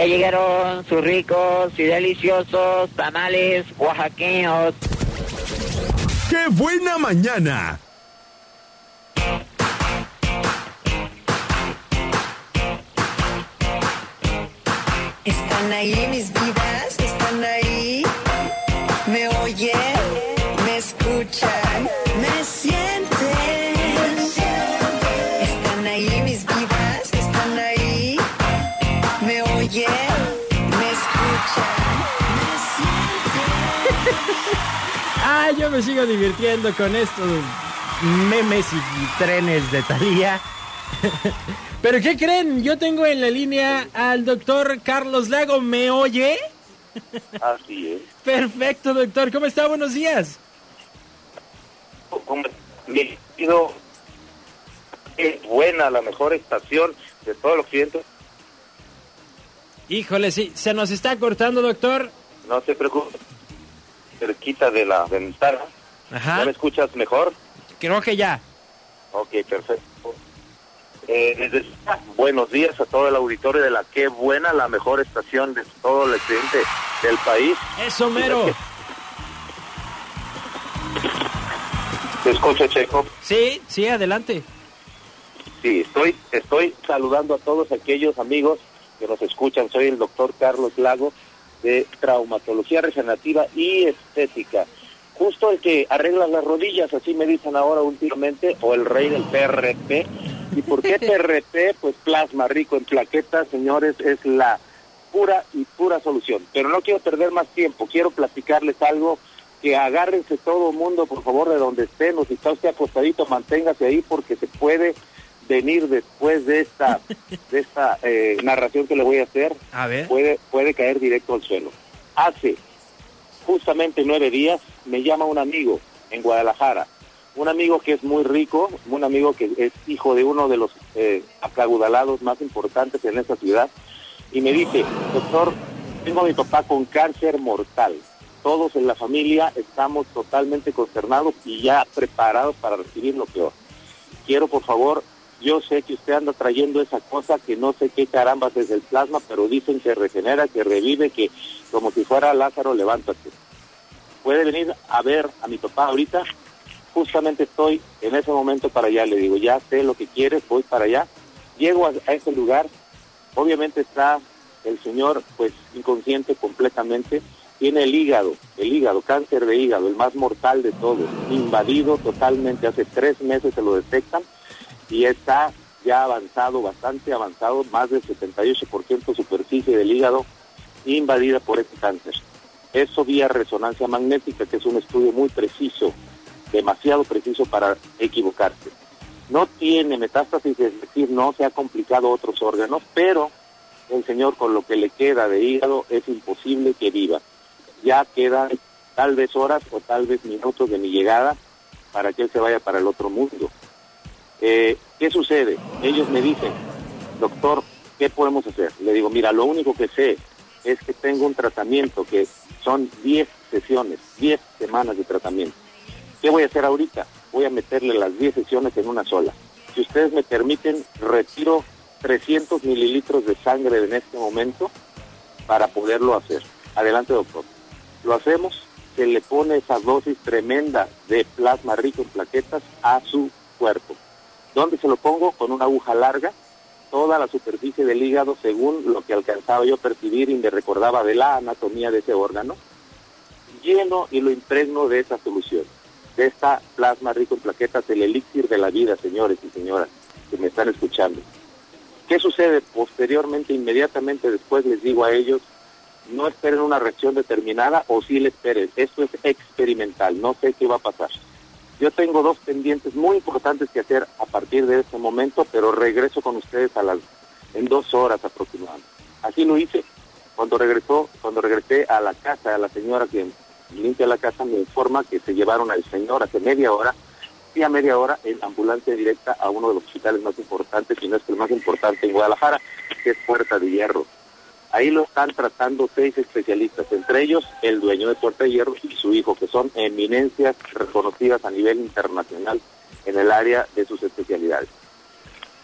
Ya llegaron sus ricos y deliciosos tamales oaxaqueños. ¡Qué buena mañana! Están ahí mis vidas, están ahí. Me oyen, me escuchan, me sienten. Están ahí mis vidas, Ah, yo me sigo divirtiendo con estos memes y trenes de Talía. Pero ¿qué creen? Yo tengo en la línea al doctor Carlos Lago. ¿Me oye? Así es. Perfecto, doctor. ¿Cómo está? Buenos días. Como- Bien, sido- es buena, la mejor estación de todo el occidente. Híjole, sí, se nos está cortando, doctor. No se preocupe. Cerquita de la ventana. ¿Ya Ajá. me escuchas mejor? Creo que ya. Ok, perfecto. Eh, buenos días a todo el auditorio de la Qué Buena, la mejor estación de todo el occidente del país. Eso mero. ¿Te Checo? Sí, sí, adelante. Sí, estoy, estoy saludando a todos aquellos amigos que nos escuchan. Soy el doctor Carlos Lago de Traumatología Regenerativa y Estética. Justo el que arregla las rodillas, así me dicen ahora últimamente, o el rey del PRP. ¿Y por qué PRP? Pues plasma rico en plaquetas, señores, es la pura y pura solución. Pero no quiero perder más tiempo, quiero platicarles algo que agárrense todo el mundo, por favor, de donde estén, o si está usted acostadito, manténgase ahí porque se puede venir después de esta de esta eh, narración que le voy a hacer, A ver. puede, puede caer directo al suelo. Hace justamente nueve días me llama un amigo en Guadalajara, un amigo que es muy rico, un amigo que es hijo de uno de los eh, acaudalados más importantes en esta ciudad, y me dice, doctor, tengo a mi papá con cáncer mortal. Todos en la familia estamos totalmente consternados y ya preparados para recibir lo peor. Quiero, por favor, yo sé que usted anda trayendo esa cosa que no sé qué carambas es el plasma, pero dicen que regenera, que revive, que como si fuera Lázaro, levántate. ¿Puede venir a ver a mi papá ahorita? Justamente estoy en ese momento para allá, le digo, ya sé lo que quieres, voy para allá. Llego a, a ese lugar, obviamente está el señor pues inconsciente completamente, tiene el hígado, el hígado, cáncer de hígado, el más mortal de todos, invadido totalmente, hace tres meses se lo detectan y está ya avanzado, bastante avanzado, más del 78% superficie del hígado invadida por este cáncer. Eso vía resonancia magnética, que es un estudio muy preciso, demasiado preciso para equivocarse. No tiene metástasis, es decir, no se ha complicado otros órganos, pero el señor con lo que le queda de hígado es imposible que viva. Ya quedan tal vez horas o tal vez minutos de mi llegada para que él se vaya para el otro mundo. Eh, ¿Qué sucede? Ellos me dicen, doctor, ¿qué podemos hacer? Le digo, mira, lo único que sé es que tengo un tratamiento que son 10 sesiones, 10 semanas de tratamiento. ¿Qué voy a hacer ahorita? Voy a meterle las 10 sesiones en una sola. Si ustedes me permiten, retiro 300 mililitros de sangre en este momento para poderlo hacer. Adelante, doctor. Lo hacemos, se le pone esa dosis tremenda de plasma rico en plaquetas a su cuerpo. ¿Dónde se lo pongo? Con una aguja larga, toda la superficie del hígado según lo que alcanzaba yo a percibir y me recordaba de la anatomía de ese órgano, lleno y lo impregno de esa solución, de esta plasma rico en plaquetas, el elixir de la vida, señores y señoras que me están escuchando. ¿Qué sucede? Posteriormente, inmediatamente después les digo a ellos, no esperen una reacción determinada o sí le esperen. Esto es experimental, no sé qué va a pasar. Yo tengo dos pendientes muy importantes que hacer a partir de este momento, pero regreso con ustedes a las en dos horas aproximadamente. Así lo hice. Cuando regresó, cuando regresé a la casa, a la señora que limpia la casa me informa que se llevaron al señor hace media hora y a media hora en ambulancia directa a uno de los hospitales más importantes, si no es que el más importante en Guadalajara, que es Puerta de Hierro. Ahí lo están tratando seis especialistas, entre ellos el dueño de Puerta de Hierro y su hijo, que son eminencias reconocidas a nivel internacional en el área de sus especialidades.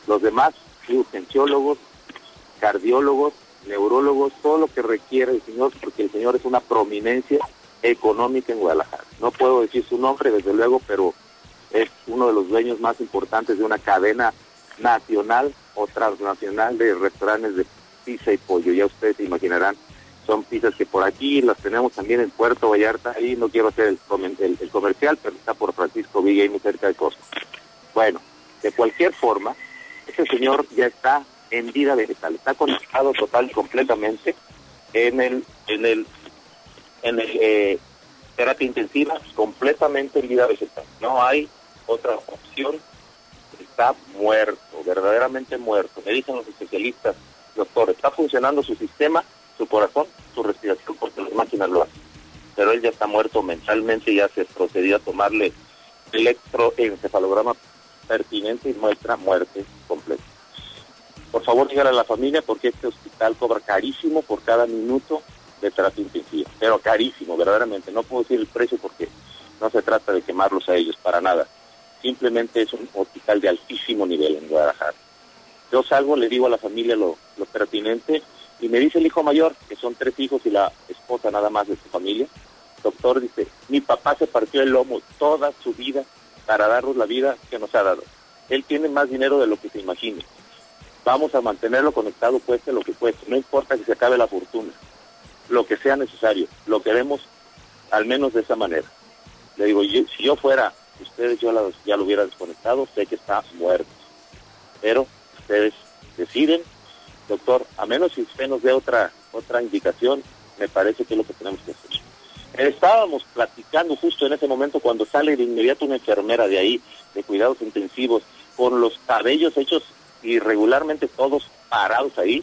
Los demás, urgenciólogos, cardiólogos, neurólogos, todo lo que requiere el señor, porque el señor es una prominencia económica en Guadalajara. No puedo decir su nombre, desde luego, pero es uno de los dueños más importantes de una cadena nacional o transnacional de restaurantes de pizza y pollo. Ya ustedes se imaginarán, son pizzas que por aquí las tenemos también en Puerto Vallarta. Ahí no quiero hacer el, el- el comercial, pero está por Francisco Villa y muy cerca de Costco. Bueno, de cualquier forma, este señor ya está en vida vegetal, está conectado total y completamente en el, en el, en el eh, terapia intensiva, completamente en vida vegetal. No hay otra opción. Está muerto, verdaderamente muerto. Me dicen los especialistas, doctor, está funcionando su sistema, su corazón, su respiración, porque las máquinas lo hacen. Pero él ya está muerto mentalmente, ya se procedió a tomarle electroencefalograma pertinente y muestra muerte completa. Por favor, dígale a la familia porque este hospital cobra carísimo por cada minuto de terapia intensiva, pero carísimo, verdaderamente. No puedo decir el precio porque no se trata de quemarlos a ellos, para nada. Simplemente es un hospital de altísimo nivel en Guadalajara. Yo salgo, le digo a la familia lo, lo pertinente y me dice el hijo mayor, que son tres hijos y la esposa nada más de su familia, doctor dice, mi papá se partió el lomo toda su vida para darnos la vida que nos ha dado. Él tiene más dinero de lo que se imagine. Vamos a mantenerlo conectado, cueste lo que cueste. No importa que se acabe la fortuna. Lo que sea necesario. Lo queremos al menos de esa manera. Le digo, yo- si yo fuera ustedes, yo ya lo hubiera desconectado. Sé que está muerto. Pero ustedes deciden. Doctor, a menos si usted nos dé otra, otra indicación, me parece que es lo que tenemos que hacer. Estábamos platicando justo en ese momento cuando sale de inmediato una enfermera de ahí, de cuidados intensivos, con los cabellos hechos irregularmente todos parados ahí,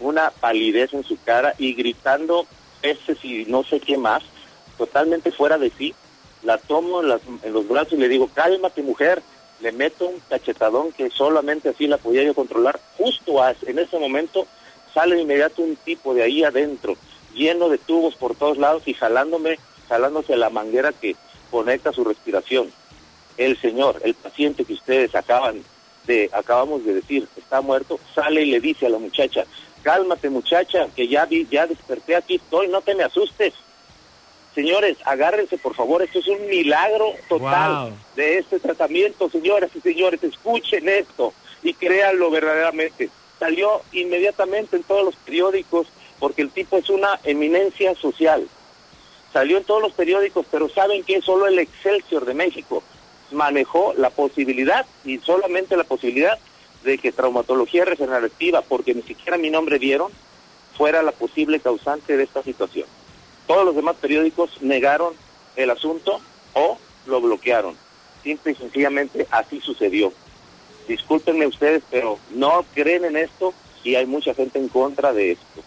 una palidez en su cara y gritando peces y no sé qué más, totalmente fuera de sí. La tomo en, las- en los brazos y le digo, cálmate mujer, le meto un cachetadón que solamente así la podía yo controlar. Justo a- en ese momento sale de inmediato un tipo de ahí adentro, lleno de tubos por todos lados y jalándome, jalándose la manguera que conecta su respiración. El señor, el paciente que ustedes acaban de, acabamos de decir, está muerto, sale y le dice a la muchacha, cálmate muchacha, que ya vi, ya desperté aquí estoy, no te me asustes. Señores, agárrense por favor, esto es un milagro total Wow. de este tratamiento, señoras y señores, escuchen esto y créanlo verdaderamente. Salió inmediatamente en todos los periódicos porque el tipo es una eminencia social. Salió en todos los periódicos, pero saben que solo el Excelsior de México manejó la posibilidad y solamente la posibilidad de que traumatología regenerativa, porque ni siquiera mi nombre dieron, fuera la posible causante de esta situación. Todos los demás periódicos negaron el asunto o lo bloquearon. Simple y sencillamente así sucedió. Discúlpenme ustedes, pero no creen en esto y hay mucha gente en contra de esto.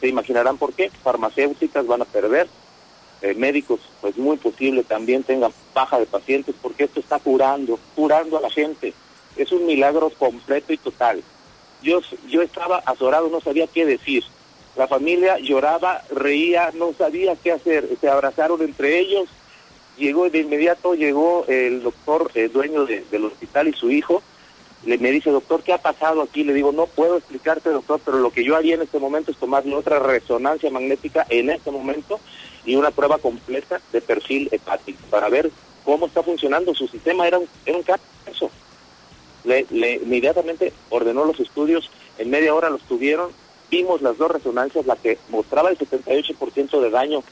Se imaginarán por qué. Farmacéuticas van a perder, eh, médicos, pues muy posible también tengan baja de pacientes porque esto está curando, curando a la gente. Es un milagro completo y total. Yo, yo estaba azorado, no sabía qué decir. La familia lloraba, reía, no sabía qué hacer. Se abrazaron entre ellos. Llegó de inmediato, llegó el doctor, eh, dueño de- del hospital y su hijo. Le, me dice, doctor, ¿qué ha pasado aquí? Le digo, no puedo explicarte, doctor, pero lo que yo haría en este momento es tomarle otra resonancia magnética en este momento y una prueba completa de perfil hepático para ver cómo está funcionando su sistema. Era un, era un caso. Le inmediatamente ordenó los estudios, en media hora los tuvieron, vimos las dos resonancias, la que mostraba el 78% de daño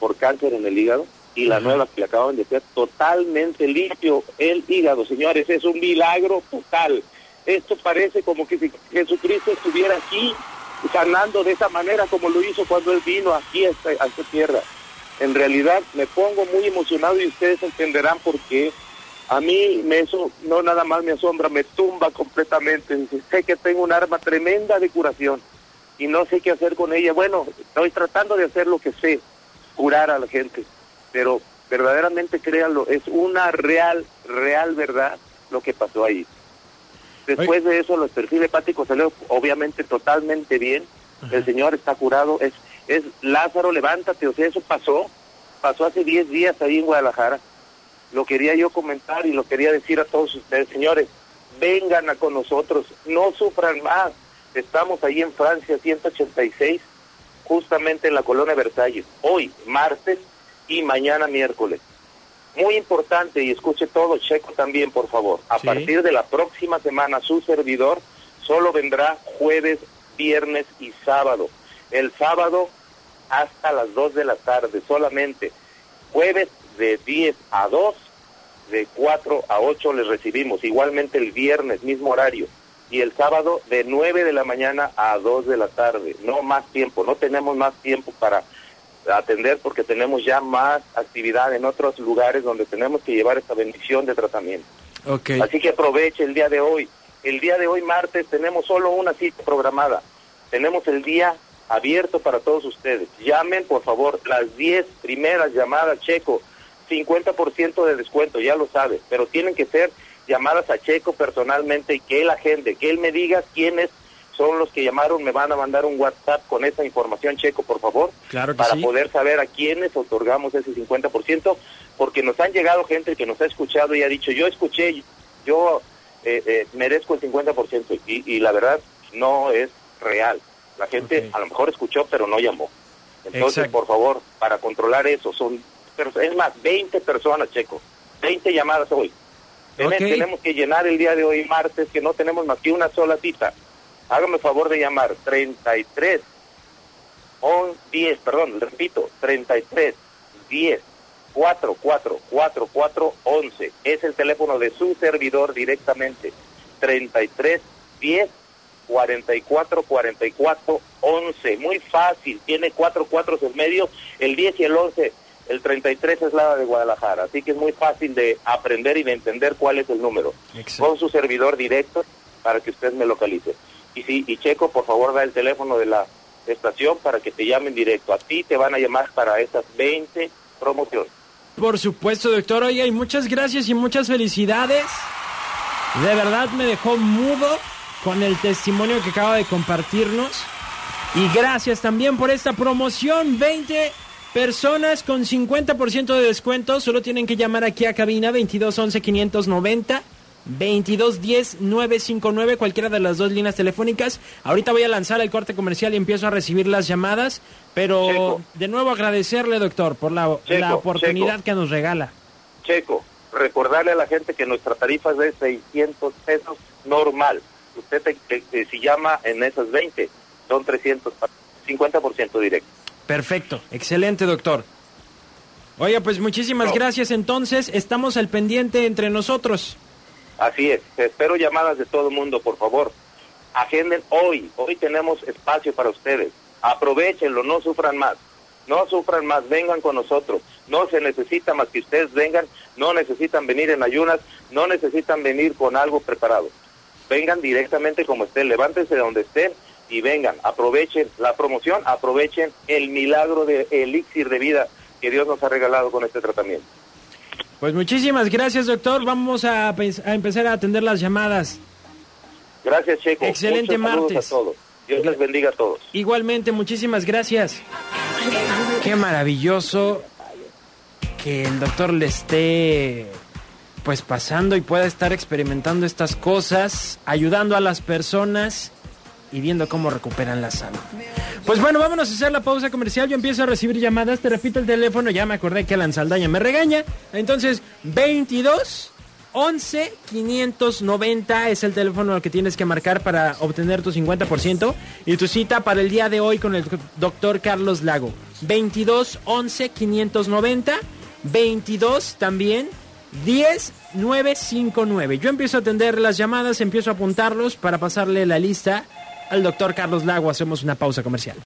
por cáncer en el hígado y la nueva que le acaban de hacer totalmente limpio el hígado, señores, es un milagro total. Esto parece como que si Jesucristo estuviera aquí sanando de esa manera como lo hizo cuando él vino aquí a esta, a esta tierra. En realidad me pongo muy emocionado y ustedes entenderán por qué. A mí me eso no nada más me asombra, me tumba completamente. Sé que tengo un arma tremenda de curación y no sé qué hacer con ella. Bueno, estoy tratando de hacer lo que sé, curar a la gente, pero verdaderamente créanlo, es una real, real verdad lo que pasó ahí. Después de eso, los perfiles hepáticos salió obviamente totalmente bien. El señor está curado. Es, es Lázaro, levántate. O sea, eso pasó. Pasó hace 10 días ahí en Guadalajara. Lo quería yo comentar y lo quería decir a todos ustedes, señores. Vengan a con nosotros. No sufran más. Estamos ahí en Francia 186, justamente en la colonia Versalles, hoy martes y mañana miércoles. Muy importante, y escuche todo, Checo también, por favor. A Sí. partir de la próxima semana, su servidor solo vendrá jueves, viernes y sábado. El sábado hasta las 2 de la tarde solamente. Jueves de 10 a 2, de 4 a 8 les recibimos. Igualmente el viernes, mismo horario. Y el sábado de 9 de la mañana a 2 de la tarde. No más tiempo, no tenemos más tiempo para atender porque tenemos ya más actividad en otros lugares donde tenemos que llevar esta bendición de tratamiento. Ok. Así que aproveche el día de hoy. El día de hoy, martes, tenemos solo una cita programada. Tenemos el día abierto para todos ustedes. Llamen, por favor, las 10 primeras llamadas, Checo. 50% de descuento, ya lo sabe. Pero tienen que ser llamadas a Checo personalmente y que él agende, que él me diga quiénes son los que llamaron. Me van a mandar un WhatsApp con esa información, Checo, por favor Claro para sí. poder saber a quiénes otorgamos ese 50%, porque nos han llegado gente que nos ha escuchado y ha dicho, yo escuché, yo eh, eh, merezco el 50%, y, y la verdad no es real. La gente a lo mejor escuchó, pero no llamó. Entonces, Exacto. por favor, para controlar eso, son, pero es más, 20 personas, Checo, 20 llamadas hoy. Tenemos que llenar el día de hoy, martes, que no tenemos más que una sola cita. Hágame favor de llamar 33 on 10, perdón, repito, 33 10 4 4 4 4 11. Es el teléfono de su servidor directamente. 33 10 44 44 11. Muy fácil, tiene cuatro cuatros en medio, el 10 y el 11. El 33 es la de Guadalajara, así que es muy fácil de aprender y de entender cuál es el número. Con su servidor directo para que usted me localice. Y sí, y Checo, por favor, da el teléfono de la estación para que te llamen directo. A ti te van a llamar para esas 20 promociones. Por supuesto, doctor. Oiga, y muchas gracias y muchas felicidades. De verdad me dejó mudo con el testimonio que acaba de compartirnos. Y gracias también por esta promoción. 20 personas con 50% de descuento. Solo tienen que llamar aquí a cabina 2211 590. 2210 959, cualquiera de las dos líneas telefónicas. Ahorita voy a lanzar el corte comercial y empiezo a recibir las llamadas. Pero Checo. de nuevo agradecerle, doctor, por la, Checo, la oportunidad Checo. que nos regala. Checo, recordarle a la gente que nuestra tarifa es de 600 pesos normal. Usted te- te- te- si llama en esas 20, son 300, pa- 50% directo. Perfecto, excelente, doctor. Oiga, pues muchísimas No. gracias. Entonces, estamos al pendiente entre nosotros. Así es, espero llamadas de todo el mundo, por favor. Agenden hoy, hoy tenemos espacio para ustedes. Aprovechenlo, no sufran más. No sufran más, vengan con nosotros. No se necesita más que ustedes vengan, no necesitan venir en ayunas, no necesitan venir con algo preparado. Vengan directamente como estén, levántense de donde estén y vengan. Aprovechen la promoción, aprovechen el milagro de elixir de vida que Dios nos ha regalado con este tratamiento. Pues muchísimas gracias, doctor. Vamos a, empezar a atender las llamadas. Gracias, Checo. Excelente Muchos martes. a todos. Dios les bendiga a todos. Igualmente, muchísimas gracias. Qué maravilloso que el doctor le esté pues pasando y pueda estar experimentando estas cosas, ayudando a las personas y viendo cómo recuperan la salud. Pues bueno, vámonos a hacer la pausa comercial. Yo empiezo a recibir llamadas. Te repito el teléfono. Ya me acordé que Alan Saldaña me regaña. Entonces, 22 11 590 es el teléfono al que tienes que marcar para obtener tu 50% y tu cita para el día de hoy con el doctor Carlos Lago. 22 11 590 22 también 10 959. Yo empiezo a atender las llamadas, empiezo a apuntarlos para pasarle la lista al doctor Carlos Lago. Hacemos una pausa comercial.